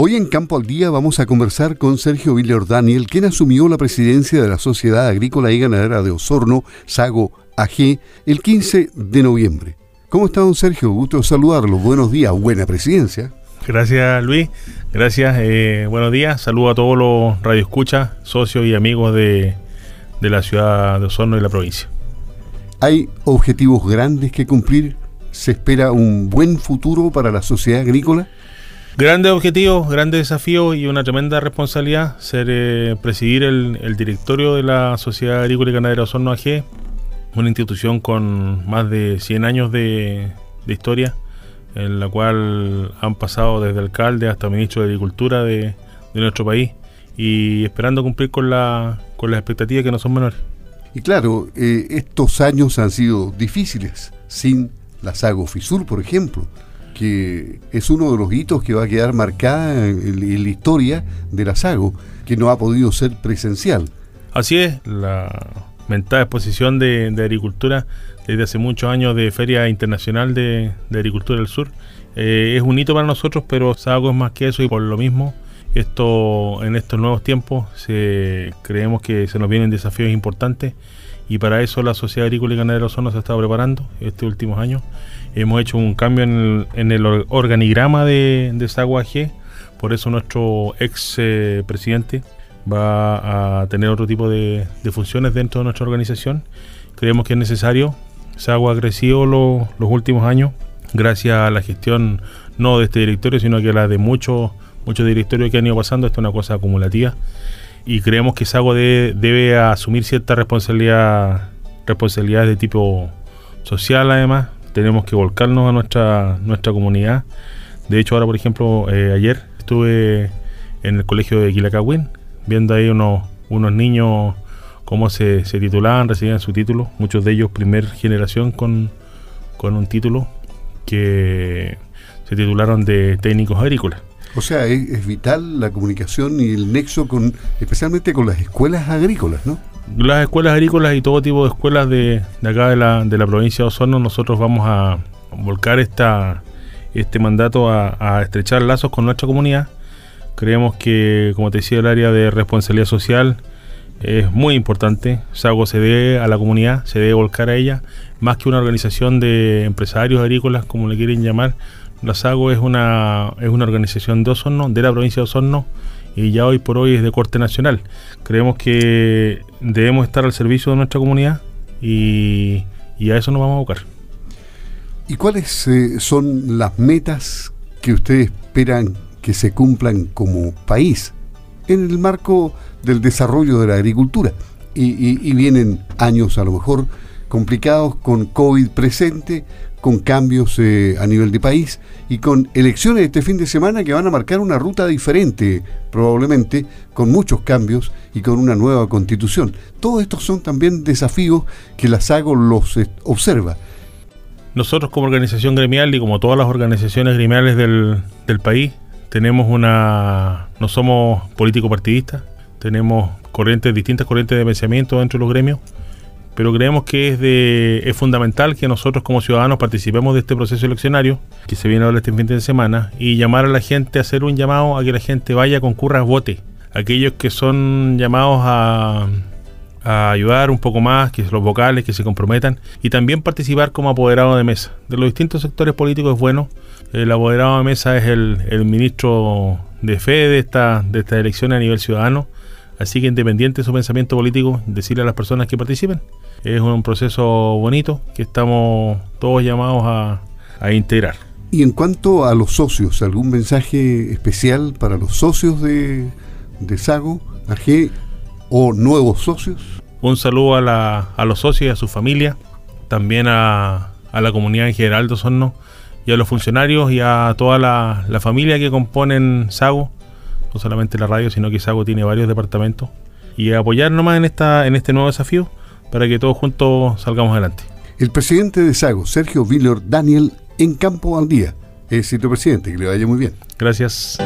Hoy en Campo al Día vamos a conversar con Sergio Viller Daniel, quien asumió la presidencia de la Sociedad Agrícola y Ganadera de Osorno, Sago AG, el 15 de noviembre. ¿Cómo está, don Sergio? Gusto saludarlo. Buenos días, buena presidencia. Gracias, Luis. Gracias. Eh, buenos días. Saludo a todos los radioescuchas, socios y amigos de, de la ciudad de Osorno y la provincia. ¿Hay objetivos grandes que cumplir? ¿Se espera un buen futuro para la sociedad agrícola? Grandes objetivos, grandes desafíos y una tremenda responsabilidad ser eh, presidir el, directorio de la Sociedad Agrícola y Ganadera Osorno AG, una institución con más de 100 años de, historia, en la cual han pasado desde alcalde hasta ministro de Agricultura de, nuestro país y esperando cumplir con, la, con las expectativas que no son menores. Y claro, eh, estos años han sido difíciles, sin la Sago Fisur, por ejemplo, que es uno de los hitos que va a quedar marcada en, la historia de la Sago, que no ha podido ser presencial. Así es, la mentada exposición de, agricultura desde hace muchos años de Feria Internacional de, Agricultura del Sur. Eh, es un hito para nosotros, pero Sago es más que eso y por lo mismo esto en estos nuevos tiempos creemos que se nos vienen desafíos importantes y para eso la Sociedad Agrícola y Ganadera Osorno se ha estado preparando estos últimos años. Hemos hecho un cambio en el, organigrama de, de Sagua AG, por eso nuestro ex eh, presidente va a tener otro tipo de, funciones dentro de nuestra organización. Creemos que es necesario. Sagua ha crecido los últimos años gracias a la gestión no de este directorio, sino que la de muchos muchos directorios que han ido pasando. Esto es una cosa acumulativa y creemos que Sago debe, asumir cierta responsabilidad, responsabilidad de tipo social además. Tenemos que volcarnos a nuestra, nuestra comunidad. De hecho, ahora, por ejemplo, eh, ayer estuve en el colegio de Quilacagüín, viendo ahí unos, unos niños cómo se, se titulaban, recibían su título, muchos de ellos primer generación con, con un título que se titularon de técnicos agrícolas. O sea, es, vital la comunicación y el nexo con, especialmente con las escuelas agrícolas, ¿no? Las escuelas agrícolas y todo tipo de escuelas de, acá de la, de la provincia de Osorno, nosotros vamos a volcar esta, este mandato a, estrechar lazos con nuestra comunidad. Creemos que, como te decía, el área de responsabilidad social es muy importante. SAGO se debe a la comunidad, se debe volcar a ella, más que una organización de empresarios agrícolas, como le quieren llamar. La SAGO es una, es una organización de Osorno, de la provincia de Osorno, y ya hoy por hoy es de corte nacional. Creemos que debemos estar al servicio de nuestra comunidad y, a eso nos vamos a buscar. ¿Y cuáles eh, son las metas que ustedes esperan que se cumplan como país en el marco del desarrollo de la agricultura? y vienen años a lo mejor complicados con COVID presente, con cambios eh, a nivel de país y con elecciones este fin de semana que van a marcar una ruta diferente, probablemente, con muchos cambios y con una nueva constitución. Todos estos son también desafíos que la SAGO los eh, observa. Nosotros como organización gremial y como todas las organizaciones gremiales del, del país, tenemos una... no somos político partidistas, tenemos corrientes, distintas corrientes de pensamiento dentro de los gremios pero creemos que es, fundamental que nosotros como ciudadanos participemos de este proceso eleccionario que se viene ahora este fin de semana y llamar a la gente, hacer un llamado a que la gente vaya, concurra, vote. Aquellos que son llamados a, ayudar un poco más, que los vocales, que se comprometan y también participar como apoderado de mesa. De los distintos sectores políticos es bueno. El apoderado de mesa es el, ministro de fe de esta, de esta elección a nivel ciudadano. Así que independiente de su pensamiento político, decirle a las personas que participen. Es un proceso bonito que estamos todos llamados a, integrar. Y en cuanto a los socios, ¿algún mensaje especial para los socios de, de Sago, AG o nuevos socios? Un saludo a, a los socios y a su familia, también a, a, la comunidad en general de Osorno y a los funcionarios y a toda la, la familia que componen Sago, no solamente la radio, sino que Sago tiene varios departamentos. Y apoyar nomás en, esta, en este nuevo desafío para que todos juntos salgamos adelante. El presidente de Sago, Sergio Villor Daniel, en Campo al Día. Éxito, presidente, que le vaya muy bien. Gracias.